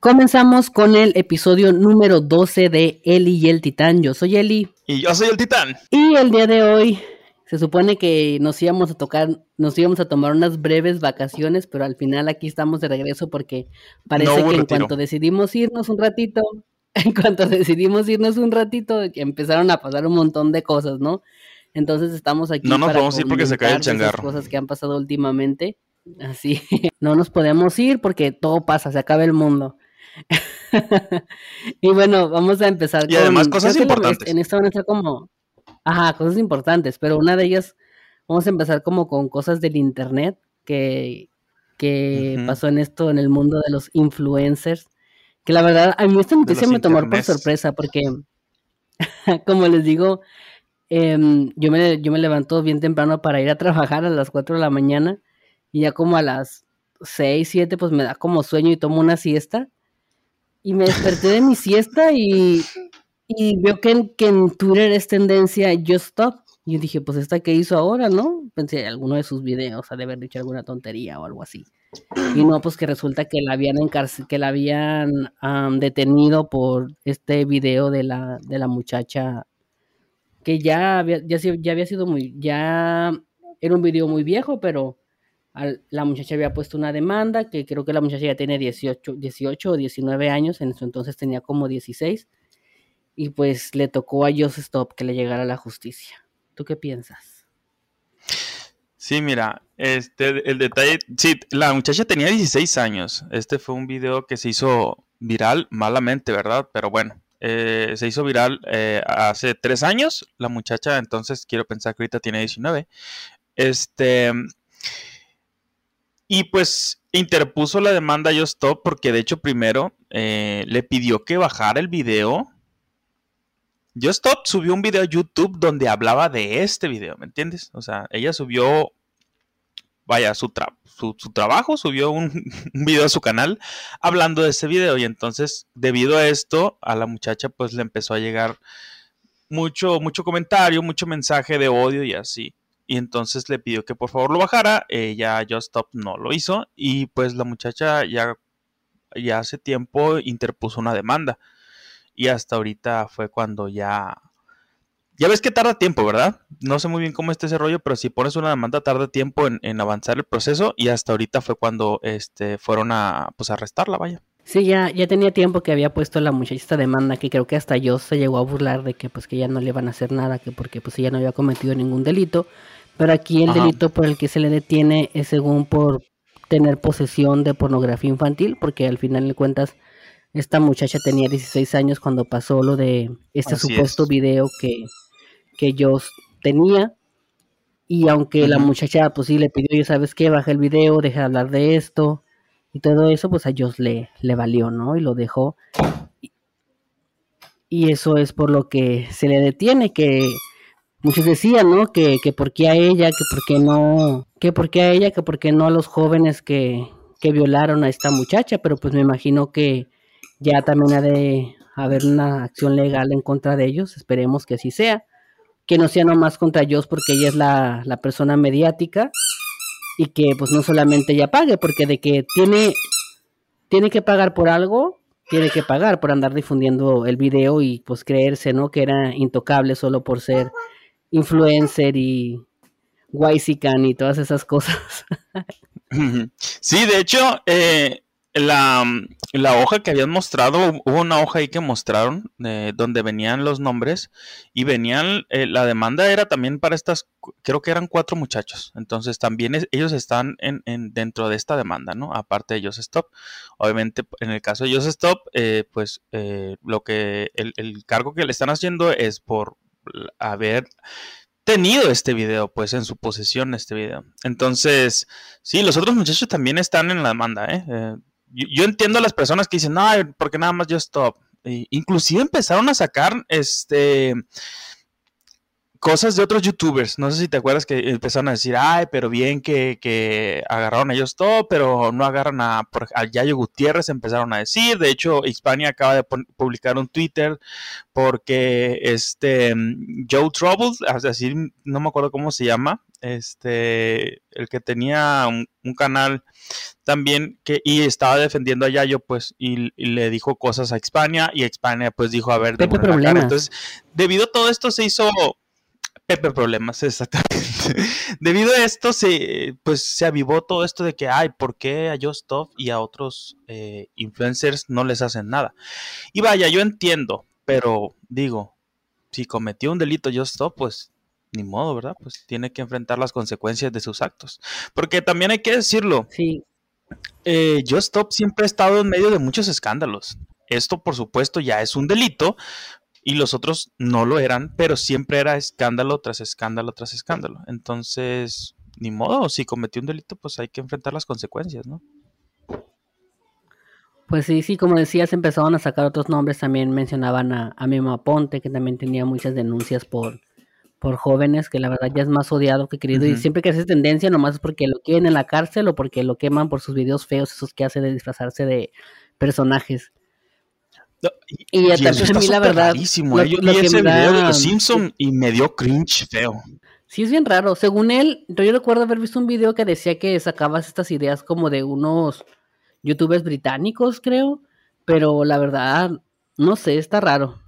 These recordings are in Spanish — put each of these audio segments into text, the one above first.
Comenzamos con el episodio número 12 de Eli y el Titán. Yo soy Eli. Y yo soy el Titán. Y el día de hoy se supone que nos íbamos a tocar, nos íbamos a tomar unas breves vacaciones, pero al final aquí estamos de regreso porque parece que en cuanto decidimos irnos un ratito, en cuanto decidimos irnos un ratito, empezaron a pasar un montón de cosas, ¿no? Entonces estamos aquí. No nos podemos ir porque se cae el changarro. Cosas que han pasado últimamente. Así, no nos podemos ir porque todo pasa, se acaba el mundo. y bueno, vamos a empezar y además cosas importantes. En esta van a estar como, ajá, cosas importantes, pero una de ellas, vamos a empezar como con cosas del internet que, que pasó en esto, en el mundo de los influencers, que la verdad, a mí esta noticia me tomó por sorpresa, porque, como les digo, em, yo, me, yo me levanto bien temprano para ir a trabajar a las 4 de la mañana, y ya como a las 6, 7, pues me da como sueño y tomo una siesta y me desperté de mi siesta y, y veo que en, que en Twitter es tendencia Just Stop. Y dije, pues esta que hizo ahora, ¿no? Pensé, alguno de sus videos ha de haber dicho alguna tontería o algo así. Y no, pues que resulta que la habían que la habían detenido por este video de la, de la muchacha que ya había, ya, ya había sido muy, ya era un video muy viejo, pero la muchacha había puesto una demanda, que creo que la muchacha ya tiene 18, 18 o 19 años, en su entonces tenía como 16, y pues le tocó a Joseph Stop que le llegara la justicia. ¿Tú qué piensas? Sí, mira, este, el detalle, sí, la muchacha tenía 16 años. Este fue un video que se hizo viral malamente, ¿verdad? Pero bueno, eh, se hizo viral eh, hace tres años. La muchacha, entonces quiero pensar que ahorita tiene 19. Este, y pues interpuso la demanda Yo Stop porque de hecho primero eh, le pidió que bajara el video. Yo Stop subió un video a YouTube donde hablaba de este video, ¿me entiendes? O sea, ella subió, vaya, su, su, trabajo, subió un, un, video a su canal hablando de ese video y entonces debido a esto a la muchacha pues le empezó a llegar mucho, mucho comentario, mucho mensaje de odio y así y entonces le pidió que por favor lo bajara, ella Just Stop no lo hizo y pues la muchacha ya, ya hace tiempo interpuso una demanda y hasta ahorita fue cuando ya... Ya ves que tarda tiempo, ¿verdad? No sé muy bien cómo está ese rollo, pero si pones una demanda tarda tiempo en, avanzar el proceso y hasta ahorita fue cuando este, fueron a pues, arrestarla, vaya. Sí, ya, ya tenía tiempo que había puesto la muchacha esta demanda, que creo que hasta yo se llegó a burlar de que pues que ya no le iban a hacer nada, que porque pues ella no había cometido ningún delito. Pero aquí el delito por el que se le detiene es según por tener posesión de pornografía infantil, porque al final de cuentas esta muchacha tenía 16 años cuando pasó lo de este supuesto video que, que yo tenía. Y aunque la muchacha pues sí le pidió, sabes qué, baja el video, deja de hablar de esto y todo eso, pues a Joss le, le valió, ¿no? Y lo dejó. Y eso es por lo que se le detiene, que muchos decían, ¿no? Que, que por qué a ella, que por qué no, que por qué a ella, que por qué no a los jóvenes que, que violaron a esta muchacha, pero pues me imagino que ya también ha de haber una acción legal en contra de ellos, esperemos que así sea, que no sea nomás contra ellos porque ella es la, la persona mediática y que pues no solamente ella pague, porque de que tiene, tiene que pagar por algo, tiene que pagar por andar difundiendo el video y pues creerse, ¿no? Que era intocable solo por ser influencer y Waisican y todas esas cosas. Sí, de hecho, eh, la, hoja que habían mostrado, hubo una hoja ahí que mostraron eh, donde venían los nombres y venían, eh, la demanda era también para estas, creo que eran cuatro muchachos, entonces también ellos están en, dentro de esta demanda, ¿no? Aparte de ellos Stop. Obviamente, en el caso de ellos Stop, pues lo que, el cargo que le están haciendo es por haber tenido este video, pues en su posesión este video. Entonces, sí, los otros muchachos también están en la demanda, ¿eh? eh yo, entiendo a las personas que dicen, no, porque nada más yo stop. inclusive empezaron a sacar, este, cosas de otros youtubers. No sé si te acuerdas que empezaron a decir, ay, pero bien que, agarraron a ellos todo, pero no agarran a, a Yayo Gutiérrez, empezaron a decir. De hecho, Hispania acaba de publicar un Twitter porque este Joe Trouble, decir, no me acuerdo cómo se llama, este, el que tenía un, canal también que y estaba defendiendo a Yayo, pues, y, le dijo cosas a Hispania y Hispania pues dijo, a ver, de Entonces, debido a todo esto se hizo Pepe Problemas, exactamente. Debido a esto, se, pues se avivó todo esto de que, ay, ¿por qué a Justov y a otros eh, influencers no les hacen nada? Y vaya, yo entiendo, pero digo, si cometió un delito Justov, pues ni modo, ¿verdad? Pues tiene que enfrentar las consecuencias de sus actos. Porque también hay que decirlo. Sí. Eh, siempre ha estado en medio de muchos escándalos. Esto, por supuesto, ya es un delito, y los otros no lo eran, pero siempre era escándalo tras escándalo tras escándalo. Entonces, ni modo, si cometió un delito, pues hay que enfrentar las consecuencias, ¿no? Pues sí, sí, como decías, empezaban a sacar otros nombres, también mencionaban a, a Memo Ponte, que también tenía muchas denuncias por, por jóvenes, que la verdad ya es más odiado que querido, y siempre que hace tendencia, nomás es porque lo quieren en la cárcel o porque lo queman por sus videos feos, esos que hace de disfrazarse de personajes y, y también a mí la verdad. Lo, ¿eh? Yo vi ese video de los Simpson y me dio cringe feo. Sí, es bien raro. Según él, yo recuerdo haber visto un video que decía que sacabas estas ideas como de unos youtubers británicos, creo. Pero la verdad, no sé, está raro.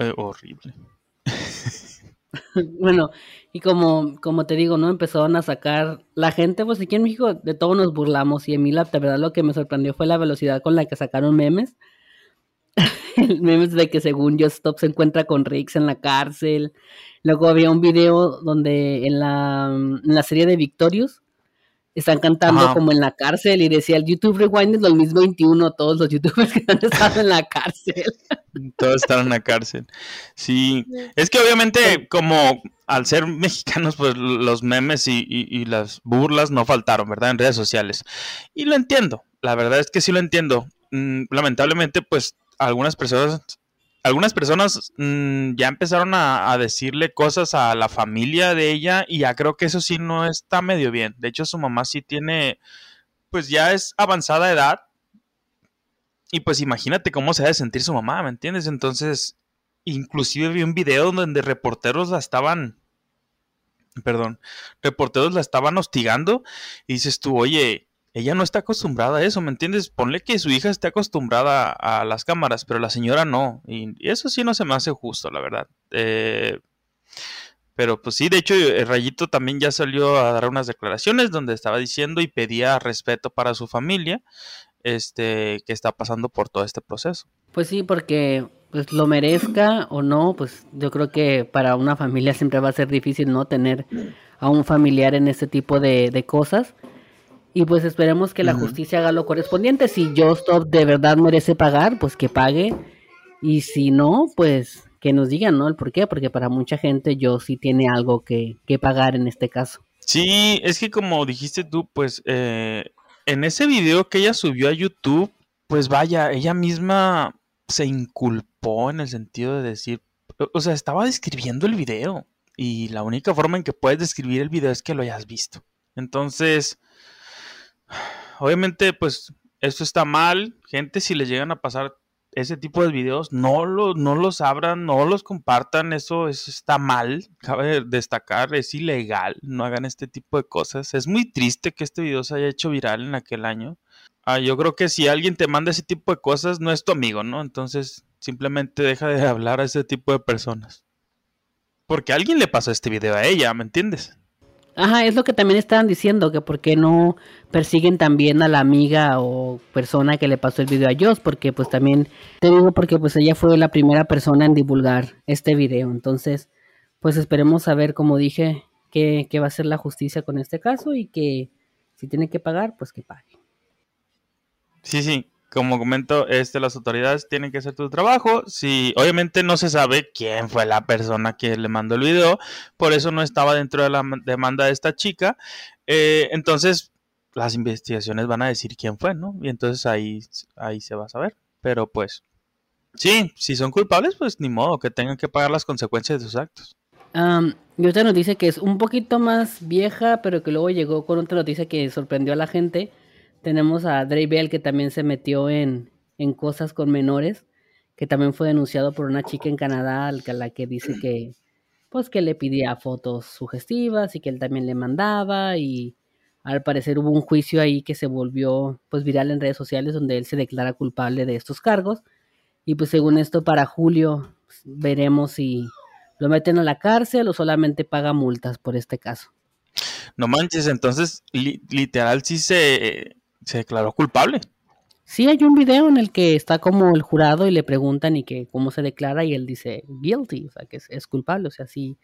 Eh, horrible. bueno, y como, como te digo, ¿no? Empezaron a sacar la gente, pues aquí en México de todo nos burlamos. Y a mí la verdad lo que me sorprendió fue la velocidad con la que sacaron memes el meme de que según Just Stop se encuentra con Riggs en la cárcel. Luego había un video donde en la, en la serie de Victorious están cantando como en la cárcel y decía el YouTube Rewind es 2021, todos los youtubers que han estado en la cárcel. Todos están en la cárcel. Sí, es que obviamente como al ser mexicanos, pues los memes y, y, las burlas no faltaron, ¿verdad? En redes sociales. Y lo entiendo, la verdad es que sí lo entiendo. Mm, lamentablemente, pues algunas personas, algunas personas mm, ya empezaron a, decirle cosas a la familia de ella y ya creo que eso sí no está medio bien. De hecho, su mamá sí tiene, pues ya es avanzada edad. Y pues imagínate cómo se ha de sentir su mamá, ¿me entiendes? Entonces, inclusive vi un video donde reporteros la estaban, perdón, reporteros la estaban hostigando y dices tú, oye, ella no está acostumbrada a eso, ¿me entiendes? Ponle que su hija esté acostumbrada a, las cámaras, pero la señora no. Y, eso sí no se me hace justo, la verdad. Eh, pero pues sí, de hecho, el Rayito también ya salió a dar unas declaraciones donde estaba diciendo y pedía respeto para su familia, este, que está pasando por todo este proceso. Pues sí, porque pues lo merezca o no, pues yo creo que para una familia siempre va a ser difícil no tener a un familiar en este tipo de, de cosas. Y pues esperemos que la justicia haga lo correspondiente. Si Justop de verdad merece pagar, pues que pague. Y si no, pues que nos digan, ¿no? El por qué. Porque para mucha gente yo sí tiene algo que, pagar en este caso. Sí, es que como dijiste tú, pues eh, en ese video que ella subió a YouTube, pues vaya, ella misma se inculpó en el sentido de decir, o sea, estaba describiendo el video. Y la única forma en que puedes describir el video es que lo hayas visto. Entonces, obviamente, pues esto está mal. Gente, si les llegan a pasar ese tipo de videos, no, lo, no los abran, no los compartan. Eso, está mal. Cabe destacar, es ilegal. No hagan este tipo de cosas. Es muy triste que este video se haya hecho viral en aquel año. Ah, yo creo que si alguien te manda ese tipo de cosas, no es tu amigo, ¿no? Entonces, simplemente deja de hablar a ese tipo de personas. Porque alguien le pasó este video a ella, ¿me entiendes? Ajá, es lo que también estaban diciendo, que por qué no persiguen también a la amiga o persona que le pasó el video a Joss, porque pues también, te digo porque pues ella fue la primera persona en divulgar este video, entonces pues esperemos a ver, como dije, qué, qué va a ser la justicia con este caso y que si tiene que pagar, pues que pague. Sí, sí, como comento, este, las autoridades tienen que hacer tu trabajo. Si obviamente no se sabe quién fue la persona que le mandó el video, por eso no estaba dentro de la demanda de esta chica. Eh, entonces, las investigaciones van a decir quién fue, ¿no? Y entonces ahí, ahí se va a saber. Pero pues, sí, si son culpables, pues ni modo, que tengan que pagar las consecuencias de sus actos. y otra noticia que es un poquito más vieja, pero que luego llegó con otra noticia que sorprendió a la gente. Tenemos a Dre Bell que también se metió en, en cosas con menores, que también fue denunciado por una chica en Canadá a la que dice que pues que le pedía fotos sugestivas y que él también le mandaba y al parecer hubo un juicio ahí que se volvió pues viral en redes sociales donde él se declara culpable de estos cargos y pues según esto para julio pues, veremos si lo meten a la cárcel o solamente paga multas por este caso. No manches, entonces literal sí se, se declaró culpable. Sí, hay un video en el que está como el jurado y le preguntan y que cómo se declara y él dice guilty, o sea que es, culpable, o sea, sí,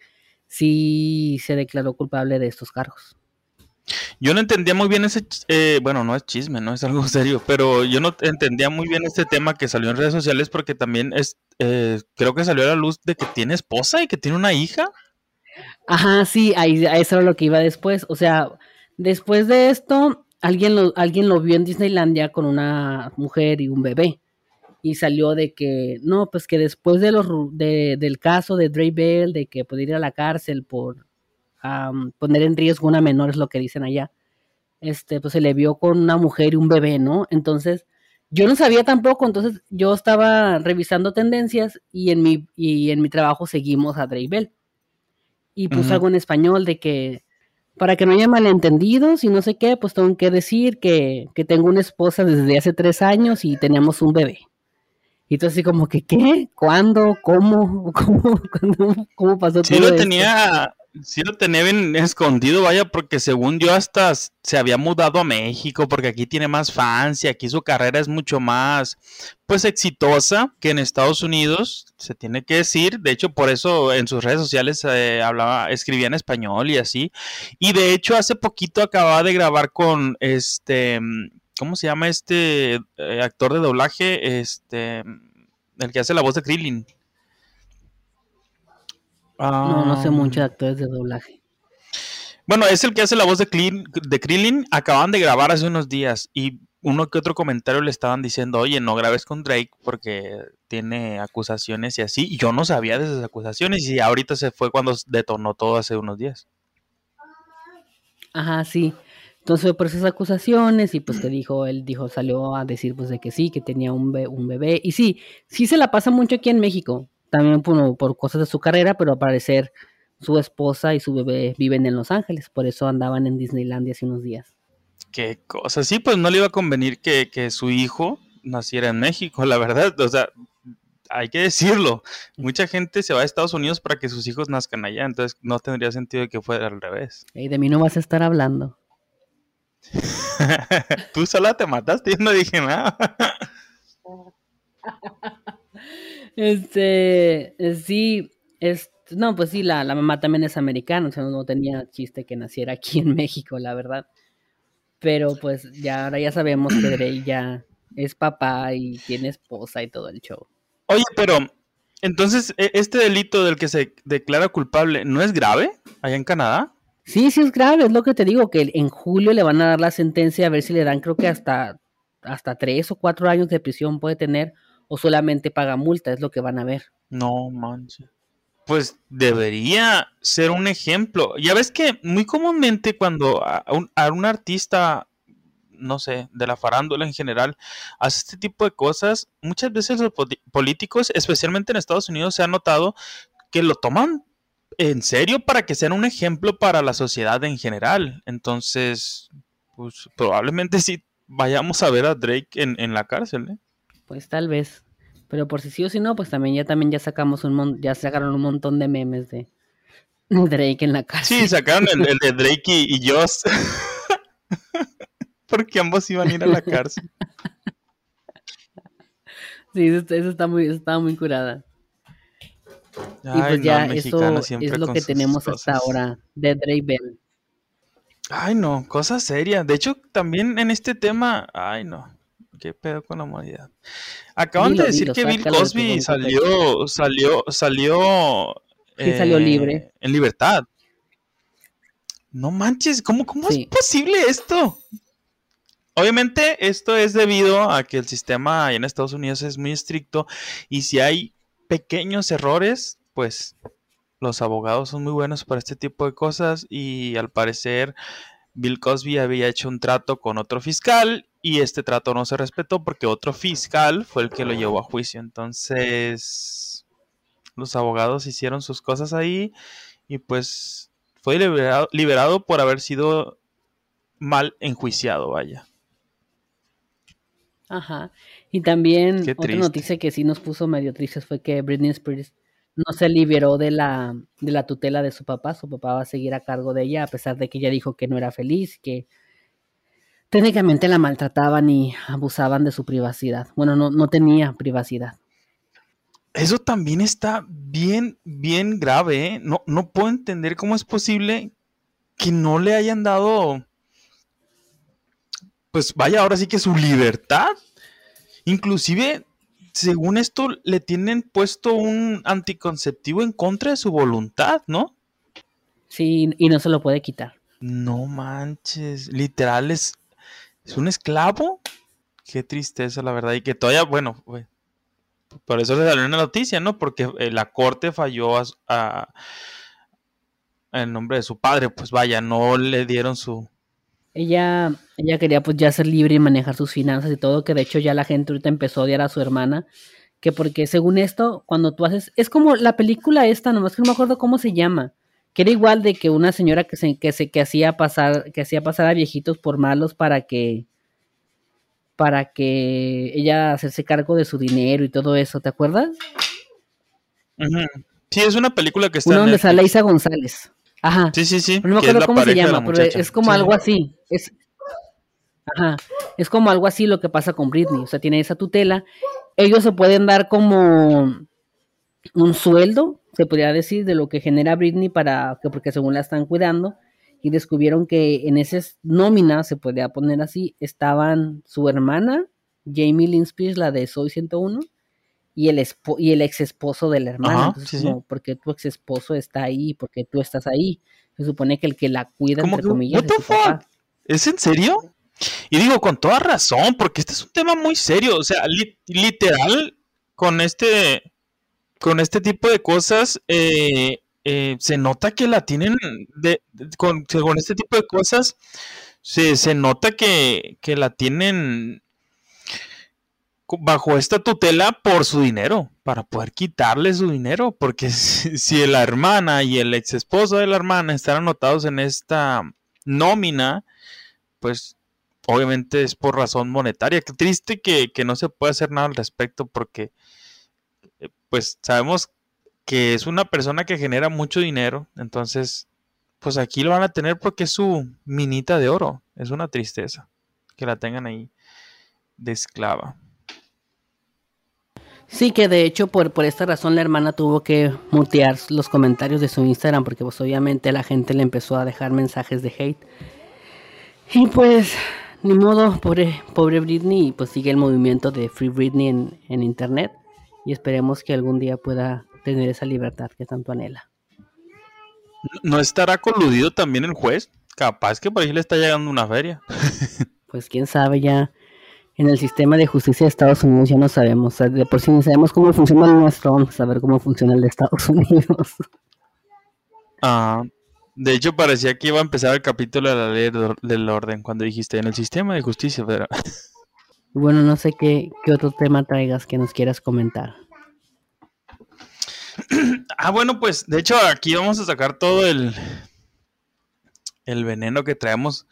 sí se declaró culpable de estos cargos. Yo no entendía muy bien ese, eh, bueno, no es chisme, no es algo serio, pero yo no entendía muy bien este tema que salió en redes sociales porque también es, eh, creo que salió a la luz de que tiene esposa y que tiene una hija. Ajá, sí, ahí, eso era lo que iba después. O sea, después de esto, alguien lo, alguien lo vio en Disneylandia con una mujer y un bebé. Y salió de que, no, pues que después de los, de, del caso de Dre Bell, de que puede ir a la cárcel por poner en riesgo una menor, es lo que dicen allá. Este, pues se le vio con una mujer y un bebé, ¿no? Entonces, yo no sabía tampoco, entonces yo estaba revisando tendencias y en mi, y en mi trabajo seguimos a Bell Y puse algo en español de que, para que no haya malentendidos y no sé qué, pues tengo que decir que, que tengo una esposa desde hace tres años y tenemos un bebé. Y entonces así como que, ¿qué? ¿Cuándo? ¿Cómo? ¿Cómo, cómo, pasó sí, lo tenía, Sí lo tenía escondido, vaya, porque según yo hasta se había mudado a México, porque aquí tiene más fans y aquí su carrera es mucho más, pues, exitosa que en Estados Unidos, se tiene que decir. De hecho, por eso en sus redes sociales eh, hablaba, escribía en español y así. Y de hecho, hace poquito acababa de grabar con este, ¿cómo se llama este eh, actor de doblaje? Este, el que hace la voz de Krillin no, no sé mucho de actores de doblaje. Bueno, es el que hace la voz de, de Krillin. Acaban de grabar hace unos días y uno que otro comentario le estaban diciendo, oye, no grabes con Drake porque tiene acusaciones y así. Y yo no sabía de esas acusaciones y ahorita se fue cuando detonó todo hace unos días. Ajá, sí. Entonces por esas acusaciones y pues que dijo, él dijo, salió a decir pues de que sí, que tenía un, un bebé. Y sí, sí se la pasa mucho aquí en México también por, cosas de su carrera, pero al parecer su esposa y su bebé viven en Los Ángeles, por eso andaban en Disneylandia hace unos días. Qué cosa, sí, pues no le iba a convenir que, su hijo naciera en México, la verdad, o sea, hay que decirlo, mucha gente se va a Estados Unidos para que sus hijos nazcan allá, entonces no tendría sentido que fuera al revés. Y de mí no vas a estar hablando. Tú sola te mataste y no dije nada. Este, eh, sí, es, no, pues sí, la, mamá también es americana, o sea, no tenía chiste que naciera aquí en México, la verdad. Pero pues ya ahora ya sabemos que Drake ya es papá y tiene esposa y todo el show. Oye, pero entonces, ¿e, ¿este delito del que se declara culpable no es grave allá en Canadá? Sí, sí es grave, es lo que te digo, que en julio le van a dar la sentencia a ver si le dan, creo que hasta, hasta tres o cuatro años de prisión puede tener o solamente paga multa, es lo que van a ver. No manches. Pues debería ser un ejemplo. Ya ves que muy comúnmente cuando a un, artista, no sé, de la farándula en general, hace este tipo de cosas, muchas veces los políticos, especialmente en Estados Unidos, se ha notado que lo toman en serio para que sean un ejemplo para la sociedad en general. Entonces, pues probablemente sí vayamos a ver a Drake en, en la cárcel. ¿eh? Pues tal vez. Pero por si sí o si no, pues también ya también ya sacamos un mon ya sacaron un montón de memes de Drake en la cárcel. Sí, sacaron el, de Drake y, y Joss. Porque ambos iban a ir a la cárcel. sí, eso, está muy, estaba muy curada. y pues ya eso es lo que tenemos hasta ahora de Drake Bell. Ay, no, cosa seria. De hecho, también en este tema, ay, no. ¿Qué pedo con la humanidad? Acaban de decir que Bill Cosby salió, salió, salió, salió libre. Eh, en libertad. No manches, ¿cómo, cómo es posible esto? Obviamente esto es debido a que el sistema en Estados Unidos es muy estricto y si hay pequeños errores, pues los abogados son muy buenos para este tipo de cosas y al parecer Bill Cosby había hecho un trato con otro fiscal y este trato no se respetó porque otro fiscal fue el que lo llevó a juicio. Entonces los abogados hicieron sus cosas ahí y pues fue liberado, liberado por haber sido mal enjuiciado, vaya. Ajá. Y también otra noticia que sí nos puso medio tristes fue que Britney Spears no se liberó de la, de la tutela de su papá. Su papá va a seguir a cargo de ella, a pesar de que ella dijo que no era feliz, que técnicamente la maltrataban y abusaban de su privacidad. Bueno, no, no tenía privacidad. Eso también está bien, bien grave. ¿eh? No, no puedo entender cómo es posible que no le hayan dado, pues vaya, ahora sí que su libertad. Inclusive según esto, le tienen puesto un anticonceptivo en contra de su voluntad, ¿no? Sí, y no se lo puede quitar. No manches, literal es, es un esclavo. Qué tristeza, la verdad. Y que todavía, bueno, por eso le salió una noticia, ¿no? Porque eh, la corte falló a, en nombre de su padre. Pues vaya, no le dieron su, ella, ella quería pues ya ser libre y manejar sus finanzas y todo, que de hecho ya la gente ahorita empezó a odiar a su hermana, que porque según esto, cuando tú haces, es como la película esta, nomás que no me acuerdo cómo se llama, que era igual de que una señora que se, que se, que hacía pasar, que hacía pasar a viejitos por malos para que, para que ella hacerse cargo de su dinero y todo eso, ¿te acuerdas? Sí, es una película que está. Una donde sale Isa González. Ajá. Sí, sí, sí. no me acuerdo cómo se llama, pero es como algo así. Es, ajá. Es como algo así lo que pasa con Britney. O sea, tiene esa tutela. Ellos se pueden dar como un sueldo, se podría decir, de lo que genera Britney para que, porque según la están cuidando. Y descubrieron que en esa nómina, se podría poner así, estaban su hermana, Jamie Lynn Spears, la de Soy 101, y el, y el ex esposo de la hermana. Entonces, como, porque tu ex esposo está ahí? porque tú estás ahí? Se supone que el que la cuida, entre comillas, es, papá. ¿Es en serio? Y digo, con toda razón, porque este es un tema muy serio. O sea, literal, con este, con este tipo de cosas, eh, eh, se nota que la tienen, de, con, este tipo de cosas, se, se nota que, que la tienen bajo esta tutela por su dinero, para poder quitarle su dinero, porque si, la hermana y el ex esposo de la hermana están anotados en esta nómina, pues obviamente es por razón monetaria. Qué triste que, no se puede hacer nada al respecto, porque pues sabemos que es una persona que genera mucho dinero, entonces pues aquí lo van a tener porque es su minita de oro, es una tristeza que la tengan ahí de esclava. Sí, que de hecho por, por esta razón la hermana tuvo que mutear los comentarios de su Instagram porque pues obviamente la gente le empezó a dejar mensajes de hate. Y pues, ni modo, pobre, pobre Britney, pues sigue el movimiento de Free Britney en, en internet y esperemos que algún día pueda tener esa libertad que tanto anhela. ¿No estará coludido también el juez? Capaz que por ahí le está llegando una feria. pues quién sabe ya en el sistema de justicia de Estados Unidos ya no sabemos. de por sí ni sabemos cómo funciona el nuestro, vamos a saber cómo funciona el de Estados Unidos. Ah, de hecho, parecía que iba a empezar el capítulo de la ley del orden cuando dijiste en el sistema de justicia federal. Bueno, no sé qué, qué otro tema traigas que nos quieras comentar. Ah, bueno, pues de hecho aquí vamos a sacar todo el, el veneno que traemos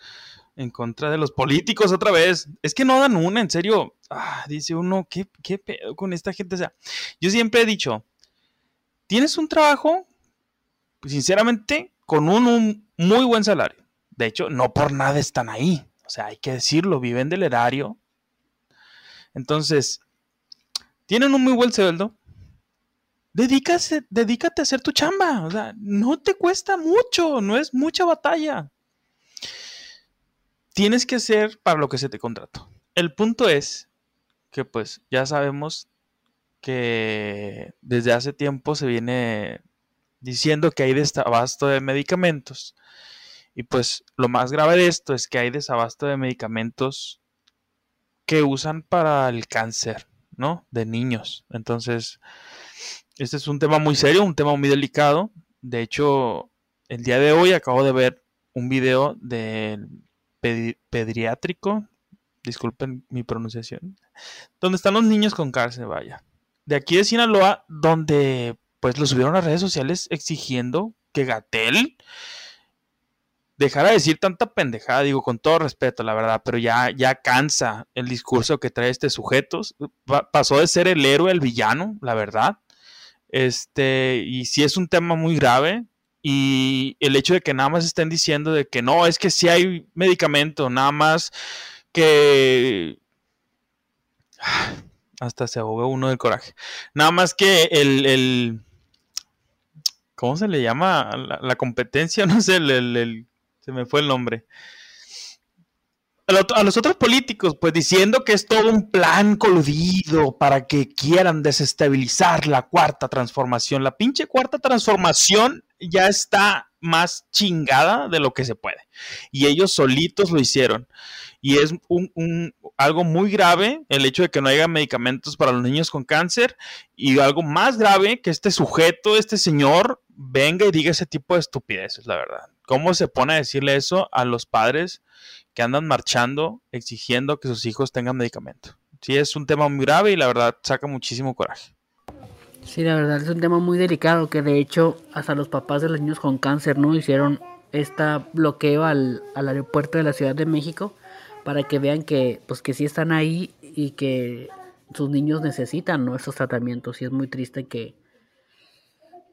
en contra de los políticos otra vez. Es que no dan una, en serio. Ah, dice uno, ¿qué, ¿qué pedo con esta gente? O sea, yo siempre he dicho, tienes un trabajo, sinceramente, con un, muy buen salario. De hecho, no por nada están ahí. O sea, hay que decirlo, viven del erario. Entonces, tienen un muy buen sueldo. Dedícate a hacer tu chamba. O sea, no te cuesta mucho, no es mucha batalla tienes que hacer para lo que se te contrató. El punto es que pues ya sabemos que desde hace tiempo se viene diciendo que hay desabasto de medicamentos. Y pues lo más grave de esto es que hay desabasto de medicamentos que usan para el cáncer, ¿no? De niños. Entonces, este es un tema muy serio, un tema muy delicado. De hecho, el día de hoy acabo de ver un video del pediátrico, disculpen mi pronunciación, donde están los niños con cárcel, vaya. De aquí de Sinaloa, donde pues lo subieron a redes sociales exigiendo que Gatel dejara de decir tanta pendejada, digo con todo respeto, la verdad, pero ya, ya cansa el discurso que trae este sujeto. pasó de ser el héroe al villano, la verdad. Este, y sí es un tema muy grave. Y el hecho de que nada más estén diciendo de que no, es que sí hay medicamento, nada más que. Hasta se ahogó uno del coraje. Nada más que el. ¿Cómo se le llama? La, competencia, no sé, el se me fue el nombre. A los otros políticos, pues diciendo que es todo un plan coludido para que quieran desestabilizar la cuarta transformación. La pinche cuarta transformación ya está más chingada de lo que se puede. Y ellos solitos lo hicieron. Y es un, algo muy grave el hecho de que no haya medicamentos para los niños con cáncer. Y algo más grave que este sujeto, este señor, venga y diga ese tipo de estupideces, la verdad. ¿Cómo se pone a decirle eso a los padres que andan marchando exigiendo que sus hijos tengan medicamento? Sí, es un tema muy grave y la verdad saca muchísimo coraje. Sí, la verdad es un tema muy delicado que de hecho hasta los papás de los niños con cáncer no hicieron este bloqueo al, al aeropuerto de la Ciudad de México para que vean que pues que sí están ahí y que sus niños necesitan ¿no? esos tratamientos y es muy triste que,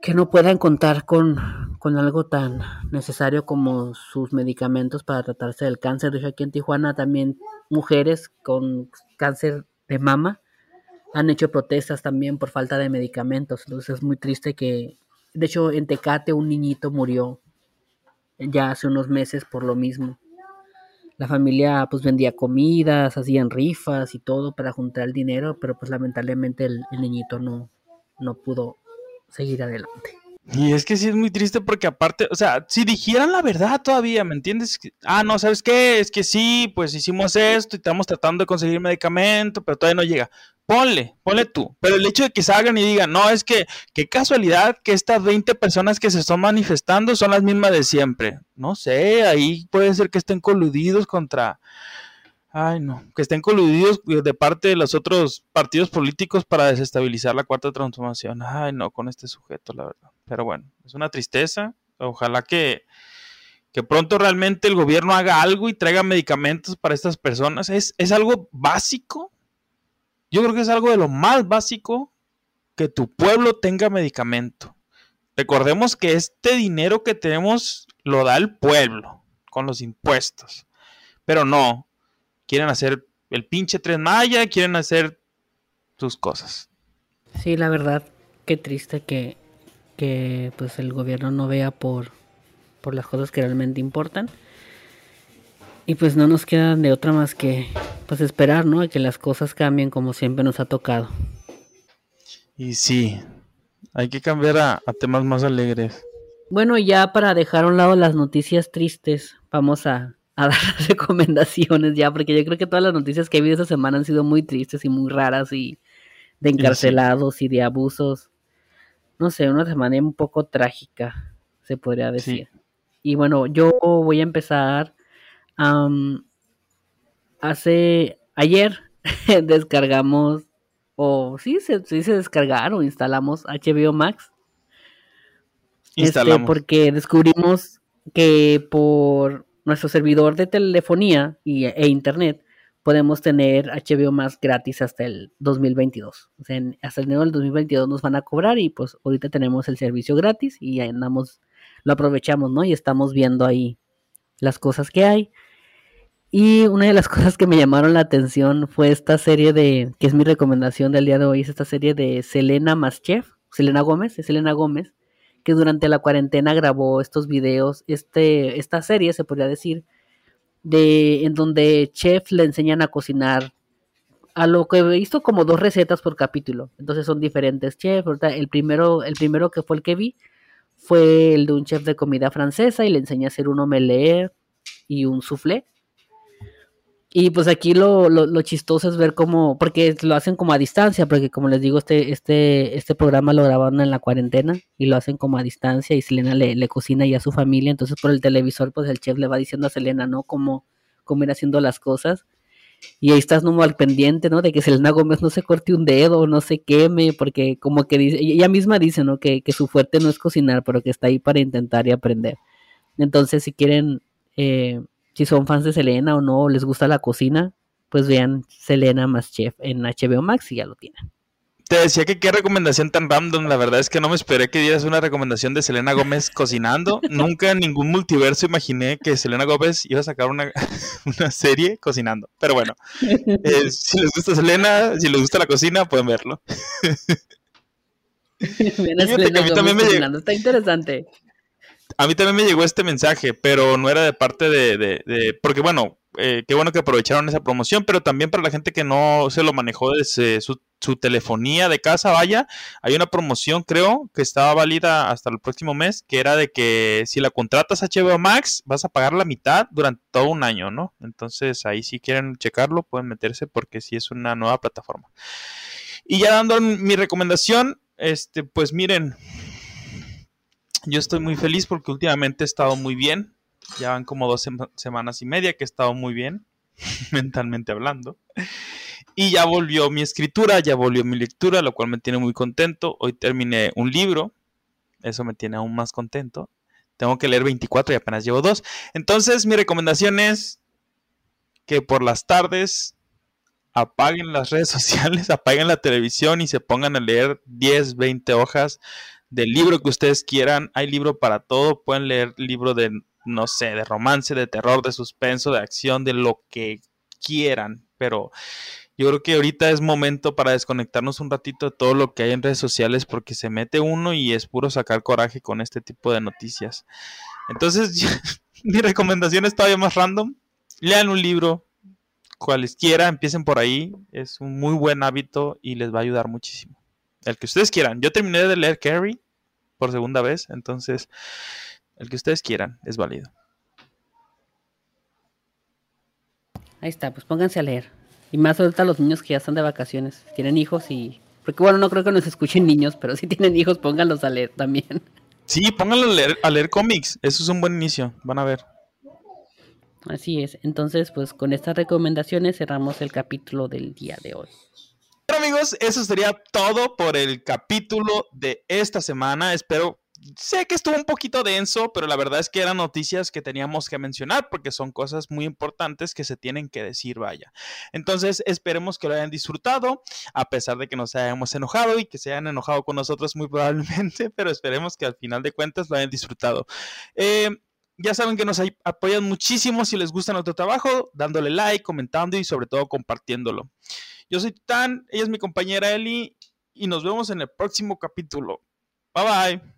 que no puedan contar con, algo tan necesario como sus medicamentos para tratarse del cáncer. De hecho, aquí en Tijuana también mujeres con cáncer de mama han hecho protestas también por falta de medicamentos. Entonces es muy triste que, de hecho, en Tecate un niñito murió ya hace unos meses por lo mismo. La familia pues vendía comidas, hacían rifas y todo para juntar el dinero, pero pues lamentablemente el, el niñito no, no pudo seguir adelante. Y es que sí es muy triste porque aparte, o sea, si dijeran la verdad todavía, ¿me entiendes? Ah, no, ¿sabes qué? Es que sí, pues hicimos esto y estamos tratando de conseguir medicamento, pero todavía no llega. Ponle, ponle tú. Pero el hecho de que salgan y digan, no, es que qué casualidad que estas 20 personas que se están manifestando son las mismas de siempre. No sé, ahí puede ser que estén coludidos contra Ay, no, que estén coludidos de parte de los otros partidos políticos para desestabilizar la cuarta transformación. Ay, no, con este sujeto, la verdad. Pero bueno, es una tristeza. Ojalá que, que pronto realmente el gobierno haga algo y traiga medicamentos para estas personas. Es, es algo básico. Yo creo que es algo de lo más básico que tu pueblo tenga medicamento. Recordemos que este dinero que tenemos lo da el pueblo con los impuestos. Pero no, quieren hacer el pinche tren Maya, quieren hacer sus cosas. Sí, la verdad, qué triste que, que pues el gobierno no vea por, por las cosas que realmente importan. Y pues no nos queda de otra más que pues esperar, ¿no? A que las cosas cambien como siempre nos ha tocado. Y sí, hay que cambiar a, a temas más alegres. Bueno, ya para dejar a un lado las noticias tristes, vamos a a dar las recomendaciones ya, porque yo creo que todas las noticias que he visto esta semana han sido muy tristes y muy raras y de encarcelados y de abusos. No sé, una semana un poco trágica, se podría decir. Y bueno, yo voy a empezar. hace ayer descargamos, o sí, se, sí se descargaron, instalamos HBO Max. Este, instalamos. porque descubrimos que por nuestro servidor de telefonía y, e internet, podemos tener HBO más gratis hasta el 2022. O sea, hasta el enero del 2022 nos van a cobrar y pues ahorita tenemos el servicio gratis y andamos, lo aprovechamos, ¿no? Y estamos viendo ahí las cosas que hay. Y una de las cosas que me llamaron la atención fue esta serie de, que es mi recomendación del día de hoy, es esta serie de Selena Maschef, Selena Gómez, es Selena Gómez, que durante la cuarentena grabó estos videos, este, esta serie se podría decir, de, en donde chefs le enseñan a cocinar a lo que he visto como dos recetas por capítulo. Entonces son diferentes chefs. El primero, el primero que fue el que vi fue el de un chef de comida francesa y le enseña a hacer un omelette y un soufflé. Y pues aquí lo, lo, chistoso es ver cómo, porque lo hacen como a distancia, porque como les digo, este, este, este programa lo grabaron en la cuarentena y lo hacen como a distancia y Selena le, le cocina ya a su familia, entonces por el televisor pues el chef le va diciendo a Selena, ¿no? Cómo, cómo ir haciendo las cosas. Y ahí estás no al pendiente, ¿no? De que Selena Gómez no se corte un dedo, no se queme, porque como que dice, ella misma dice, ¿no? Que, que su fuerte no es cocinar, pero que está ahí para intentar y aprender. Entonces, si quieren eh, si son fans de Selena o no, les gusta la cocina, pues vean Selena más Chef en HBO Max y ya lo tienen. Te decía que qué recomendación tan random, la verdad es que no me esperé que dieras una recomendación de Selena Gómez cocinando. Nunca en ningún multiverso imaginé que Selena Gómez iba a sacar una, serie cocinando. Pero bueno, eh, si les gusta Selena, si les gusta la cocina, pueden verlo. Está interesante a mí también me llegó este mensaje, pero no era de parte de, porque bueno, eh, qué bueno que aprovecharon esa promoción, pero también para la gente que no se lo manejó desde su, telefonía de casa, vaya, hay una promoción, creo, que estaba válida hasta el próximo mes, que era de que si la contratas HBO Max, vas a pagar la mitad durante todo un año, ¿no? Entonces ahí si quieren checarlo, pueden meterse porque sí es una nueva plataforma. Y ya dando mi recomendación, este, pues miren, yo estoy muy feliz porque últimamente he estado muy bien. Ya van como dos semanas y media que he estado muy bien, mentalmente hablando. Y ya volvió mi escritura, ya volvió mi lectura, lo cual me tiene muy contento. Hoy terminé un libro, eso me tiene aún más contento. Tengo que leer 24 y apenas llevo dos. Entonces mi recomendación es que por las tardes apaguen las redes sociales, apaguen la televisión y se pongan a leer 10, 20 hojas del libro que ustedes quieran. Hay libro para todo. Pueden leer libro de, no sé, de romance, de terror, de suspenso, de acción, de lo que quieran. Pero yo creo que ahorita es momento para desconectarnos un ratito de todo lo que hay en redes sociales porque se mete uno y es puro sacar coraje con este tipo de noticias. Entonces, mi recomendación es todavía más random. Lean un libro, cualesquiera, empiecen por ahí. Es un muy buen hábito y les va a ayudar muchísimo. El que ustedes quieran. Yo terminé de leer Carrie por segunda vez, entonces el que ustedes quieran es válido. Ahí está, pues pónganse a leer. Y más ahorita los niños que ya están de vacaciones, tienen hijos y... Porque bueno, no creo que nos escuchen niños, pero si tienen hijos, pónganlos a leer también. Sí, pónganlos a leer, a leer cómics. Eso es un buen inicio, van a ver. Así es. Entonces, pues con estas recomendaciones cerramos el capítulo del día de hoy eso sería todo por el capítulo de esta semana. Espero sé que estuvo un poquito denso, pero la verdad es que eran noticias que teníamos que mencionar porque son cosas muy importantes que se tienen que decir, vaya. Entonces, esperemos que lo hayan disfrutado, a pesar de que nos hayamos enojado y que se hayan enojado con nosotros muy probablemente, pero esperemos que al final de cuentas lo hayan disfrutado. Eh, ya saben que nos apoyan muchísimo si les gusta nuestro trabajo, dándole like, comentando y sobre todo compartiéndolo. Yo soy Tan, ella es mi compañera Eli y nos vemos en el próximo capítulo. Bye bye.